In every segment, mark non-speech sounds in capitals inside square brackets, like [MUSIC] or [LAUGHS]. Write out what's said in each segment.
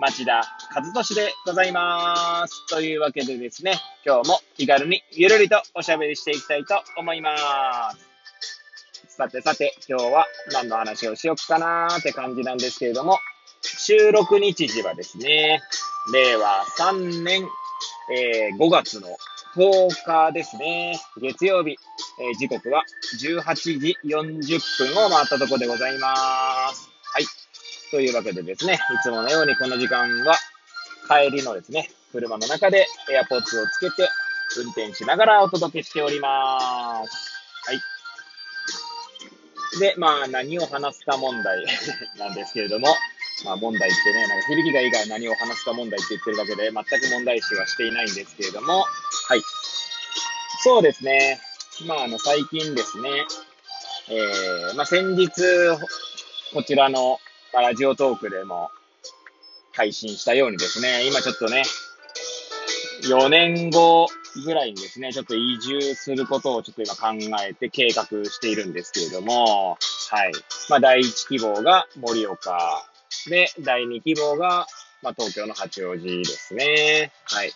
町田和俊でございます。というわけでですね、今日も気軽にゆるりとおしゃべりしていきたいと思います。さてさて、今日は何の話をしよっかなーって感じなんですけれども、収録日時はですね、令和3年、えー、5月の10日ですね、月曜日、えー、時刻は18時40分を回ったところでございます。というわけでですね、いつものようにこの時間は帰りのですね、車の中で AirPods をつけて運転しながらお届けしております。はい。で、まあ何を話すか問題 [LAUGHS] なんですけれども、まあ問題ってね、なんか響きがいいから何を話すか問題って言ってるだけで全く問題視はしていないんですけれども、はい。そうですね。まああの最近ですね、えー、まあ先日、こちらのまラジオトークでも配信したようにですね、今ちょっとね、4年後ぐらいにですね、ちょっと移住することをちょっと今考えて計画しているんですけれども、はい。まあ、第1希望が盛岡で、第2希望が、まあ、東京の八王子ですね。はい。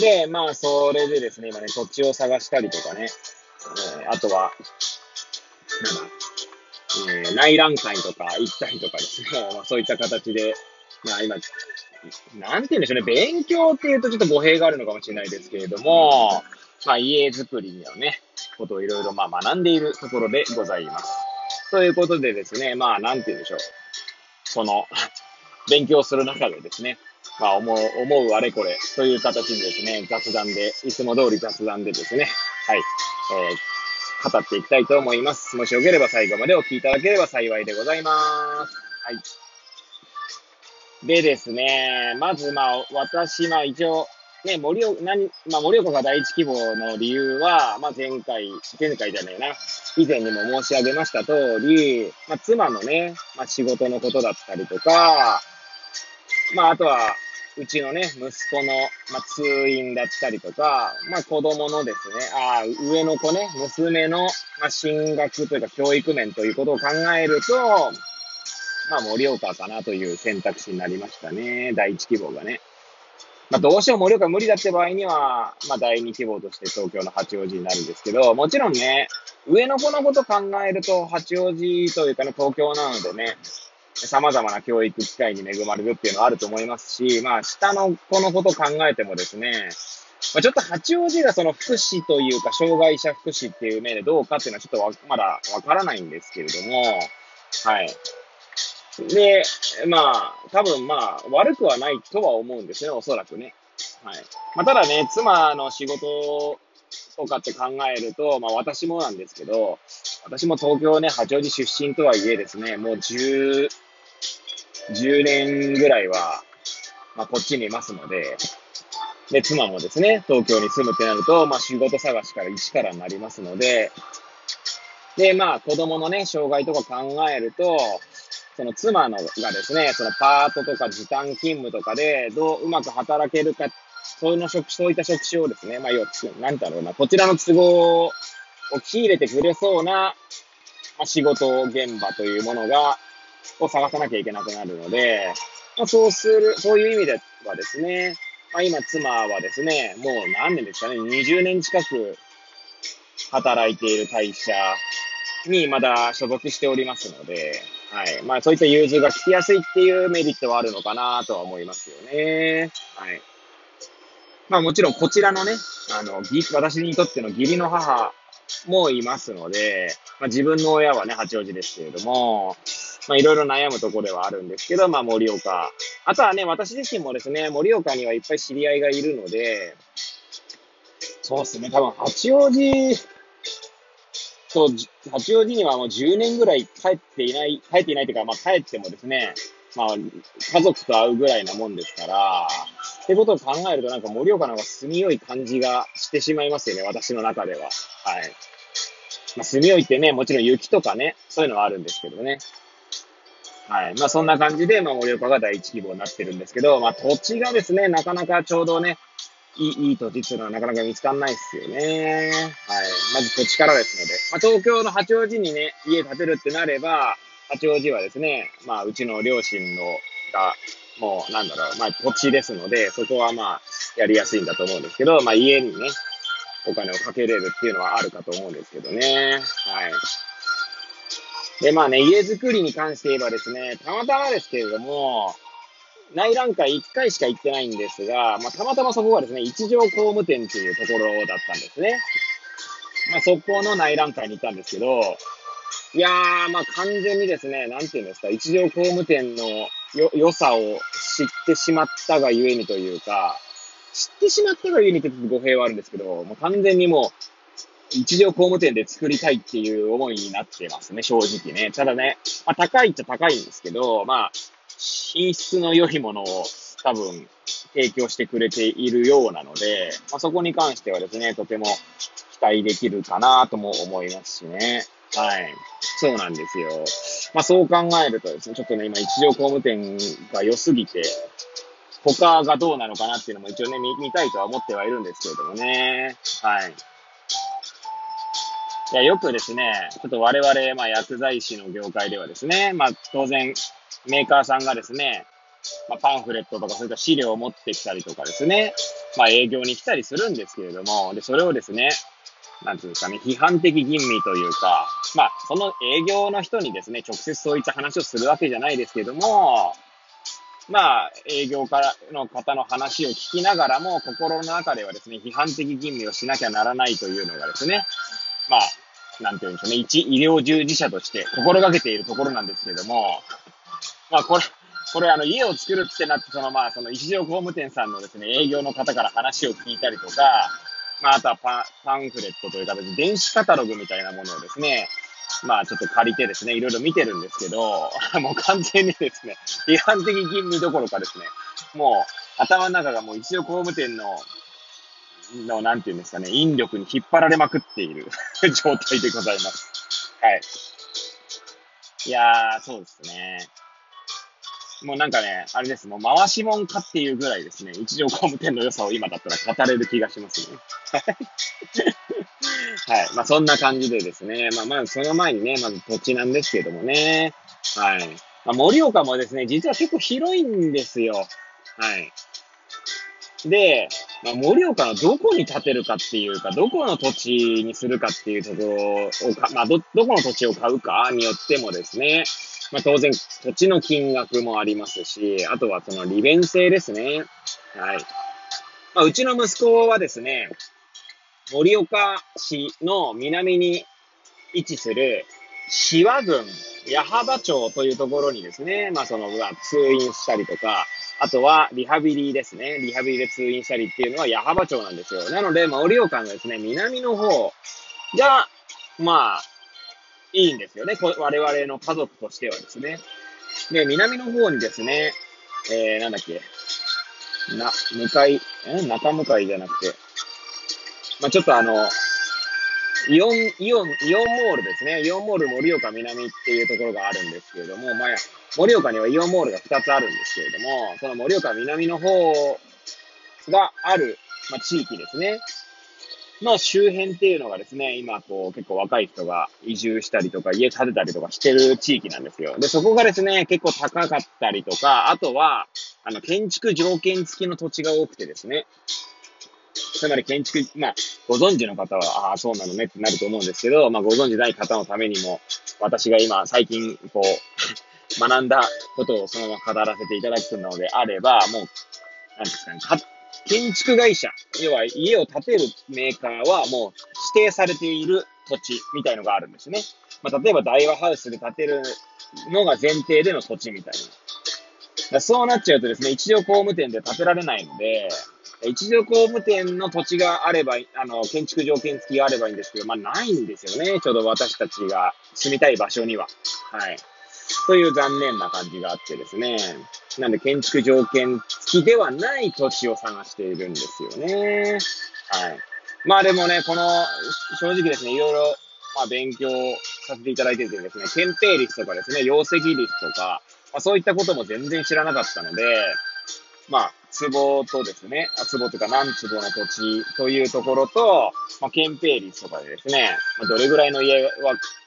で、まあ、それでですね、今ね、土地を探したりとかね、えー、あとは、なんだ、えー、内覧会とか行ったりとかですね、[LAUGHS] まあ、そういった形で、まあ今、なんて言うんでしょうね、勉強っていうとちょっと語弊があるのかもしれないですけれども、まあ家づくりのね、ことをいろいろまあ学んでいるところでございます。ということでですね、まあなんて言うんでしょう。その、[LAUGHS] 勉強する中でですね、まあ思う、思うあれこれという形にですね、雑談で、いつも通り雑談でですね、はい、えー語っていきたいと思います。もしよければ最後までお聞きいただければ幸いでございます。はい。でですね、まずまあ、私、まあ一応、ね、森岡、何、まあ森岡が第一希望の理由は、まあ前回、前回じゃねえな、以前にも申し上げました通り、まあ妻のね、まあ仕事のことだったりとか、まああとは、うちのね、息子の、まあ、通院だったりとか、まあ、子供のですね、ああ上の子ね、娘の、まあ、進学というか教育面ということを考えると、まあ、盛岡かなという選択肢になりましたね。第一希望がね。まあ、どうしても盛岡無理だって場合には、まあ、第二希望として東京の八王子になるんですけど、もちろんね、上の子のこと考えると、八王子というかね、東京なのでね、様々な教育機会に恵まれるっていうのはあると思いますし、まあ、下の子のことを考えてもですね、まあ、ちょっと八王子がその福祉というか、障害者福祉っていう面でどうかっていうのはちょっとまだわからないんですけれども、はい。で、まあ、多分まあ、悪くはないとは思うんですね、おそらくね。はい。まあ、ただね、妻の仕事とかって考えると、まあ私もなんですけど、私も東京ね、八王子出身とはいえですね、もう10、10年ぐらいは、まあ、こっちにいますので、で、妻もですね、東京に住むってなると、まあ、仕事探しから一からになりますので、で、まあ、子供のね、障害とか考えると、その妻のがですね、そのパートとか時短勤務とかで、どううまく働けるか、そういう職、そういった職種をですね、まあ、要は、なんだろうな、こちらの都合を仕入れてくれそうな、まあ、仕事現場というものが、を探さなきゃいけなくなるので、まあ、そうする、そういう意味ではですね、まあ、今妻はですね、もう何年ですかね、20年近く働いている会社にまだ所属しておりますので、はい。まあそういった融通が効きやすいっていうメリットはあるのかなとは思いますよね。はい。まあもちろんこちらのね、あの、私にとっての義理の母もいますので、まあ自分の親はね、八王子ですけれども、まあいろいろ悩むところではあるんですけど、まあ盛岡。あとはね、私自身もですね、盛岡にはいっぱい知り合いがいるので、そうですね、多分八王子と、八王子にはもう10年ぐらい帰っていない、帰っていないというか、まあ帰ってもですね、まあ家族と会うぐらいなもんですから、ってことを考えると、なんか盛岡の方が住みよい感じがしてしまいますよね、私の中では。はい。まあ、住みよいてね、もちろん雪とかね、そういうのはあるんですけどね。はい。まあそんな感じで、まあ盛岡が第一希望になってるんですけど、まあ土地がですね、なかなかちょうどね、いいいい土地っていうのはなかなか見つかんないっすよね。はい。まず土地からですので。まあ東京の八王子にね、家建てるってなれば、八王子はですね、まあうちの両親のが、もうなんだろう、まあ土地ですので、そこはまあやりやすいんだと思うんですけど、まあ家にね、お金をかけれるっていうのはあるかと思うんですけどね。はい。で、まあね、家づくりに関して言えばですね、たまたまですけれども、内覧会1回しか行ってないんですが、まあ、たまたまそこがですね、一条工務店っていうところだったんですね。まあ、そこの内覧会に行ったんですけど、いやー、まあ、完全にですね、なんていうんですか、一条工務店のよ、良さを知ってしまったがゆえにというか、知ってしまったがゆえにって語弊はあるんですけど、もう完全にもう、一条工務店で作りたいっていう思いになってますね、正直ね。ただね、まあ、高いっちゃ高いんですけど、まあ、品質の良いものを多分提供してくれているようなので、まあ、そこに関してはですね、とても期待できるかなとも思いますしね。はい。そうなんですよ。まあそう考えるとですね、ちょっとね、今一条工務店が良すぎて、他がどうなのかなっていうのも一応ね、見見たいとは思ってはいるんですけれどもね。はい。いや、よくですね、ちょっと我々、まあ、薬剤師の業界ではですね、まあ、当然、メーカーさんがですね、まあ、パンフレットとかそういった資料を持ってきたりとかですね、まあ、営業に来たりするんですけれども、で、それをですね、なんていうんですかね、批判的吟味というか、まあ、その営業の人にですね、直接そういった話をするわけじゃないですけれども、まあ、営業からの方の話を聞きながらも、心の中ではですね、批判的吟味をしなきゃならないというのがですね、まあ、なんて言うんでしょうね、一医療従事者として心がけているところなんですけれども、まあこれ、これあの家を作るってなって、そのまあその一条工務店さんのですね、営業の方から話を聞いたりとか、まああとはパパンフレットという形で電子カタログみたいなものをですね、まあちょっと借りてですね、いろいろ見てるんですけど、[LAUGHS] もう完全にですね、批判的吟味どころかですね、もう頭の中がもう一条工務店のの、なんていうんですかね、引力に引っ張られまくっている [LAUGHS] 状態でございます。はい。いやー、そうですね。もうなんかね、あれです。もう回しもんかっていうぐらいですね、一条工務店の良さを今だったら語れる気がしますね。はい。まあそんな感じでですね、まあまずその前にね、まず土地なんですけどもね。はい。まあ盛岡もですね、実は結構広いんですよ。はい。で、まあ、盛岡のどこに建てるかっていうか、どこの土地にするかっていうところをか、まあ、ど、どこの土地を買うかによってもですね、まあ、当然土地の金額もありますし、あとはその利便性ですね。はい。まあ、うちの息子はですね、盛岡市の南に位置する、志和郡矢巾町というところにですね、まあその、通院したりとか、あとは、リハビリですね。リハビリで通院したりっていうのは、矢巾町なんですよ。なので、まあ、盛岡のですね、南の方が、まあ、いいんですよね。我々の家族としてはですね。で、南の方にですね、えー、なんだっけ、な、向かい、え中向かいじゃなくて、まあ、ちょっとあの、イオン、イオン、イオンモールですね。イオンモール盛岡南っていうところがあるんですけれども、まあ、盛岡にはイオンモールが2つあるんですけれども、その盛岡南の方がある、まあ、地域ですね。の周辺っていうのがですね、今こう結構若い人が移住したりとか家建てたりとかしてる地域なんですよ。で、そこがですね、結構高かったりとか、あとは、あの、建築条件付きの土地が多くてですね、つまり建築、まあ、ご存知の方は、ああ、そうなのねってなると思うんですけど、まあ、ご存知ない方のためにも、私が今、最近、こう、学んだことをそのまま語らせていただくのであれば、もう、なんですかね、建築会社、要は家を建てるメーカーはもう指定されている土地みたいのがあるんですね。まあ、例えば大和ハウスで建てるのが前提での土地みたいな。そうなっちゃうとですね、一条工務店で建てられないので、一条工務店の土地があれば、あの、建築条件付きがあればいいんですけど、まあないんですよね。ちょうど私たちが住みたい場所には。はい。という残念な感じがあってですね。なんで建築条件付きではない土地を探しているんですよね。はい。まあでもね、この、正直ですね、いろいろ、まあ勉強させていただいててですね、検定率とかですね、容積率とか、まあそういったことも全然知らなかったので、まあ、壺とですね、あ壺とか何坪の土地というところと、まあ、憲兵率とかでですね、まあ、どれぐらいの家は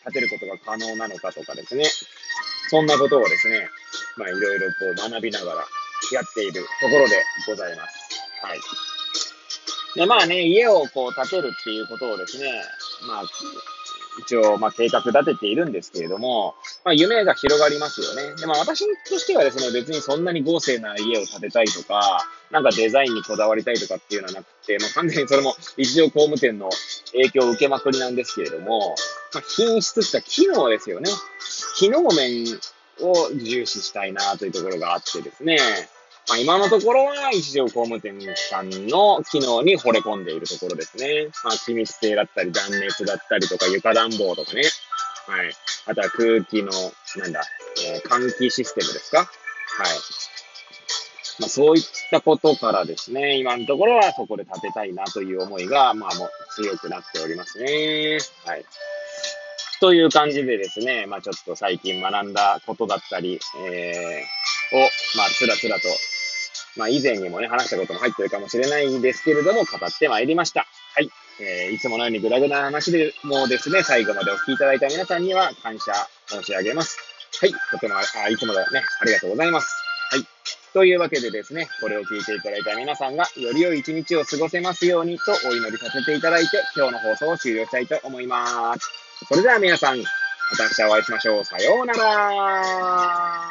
建てることが可能なのかとかですね、そんなことをですね、まあ、いろいろこう学びながらやっているところでございます。はい。で、まあね、家をこう建てるっていうことをですね、まあ、一応、まあ、計画立てているんですけれども、まあ、夢が広がりますよね。で、まあ、私としてはですね、別にそんなに豪勢な家を建てたいとか、なんかデザインにこだわりたいとかっていうのはなくて、まあ、完全にそれも一条工務店の影響を受けまくりなんですけれども、まあ、品質って機能ですよね。機能面を重視したいなというところがあってですね、まあ、今のところは一条工務店さんの機能に惚れ込んでいるところですね。まあ、気密性だったり断熱だったりとか床暖房とかね。はい。あとは空気の、なんだ、えー、換気システムですか？はい。まあ、そういったことからですね、今のところはそこで建てたいなという思いが、まあもう強くなっておりますね。はい。という感じでですね、まあちょっと最近学んだことだったり、えー、を、まあつらつらとまあ以前にもね、話したことも入ってるかもしれないんですけれども、語ってまいりました。はい。えー、いつものようにグダグダな話でもですね、最後までお聞きいただいた皆さんには感謝申し上げます。はい。とても、あ、いつもだね、ありがとうございます。はい。というわけでですね、これを聞いていただいた皆さんが、より良い一日を過ごせますようにとお祈りさせていただいて、今日の放送を終了したいと思います。それでは皆さん、また明日お会いしましょう。さようなら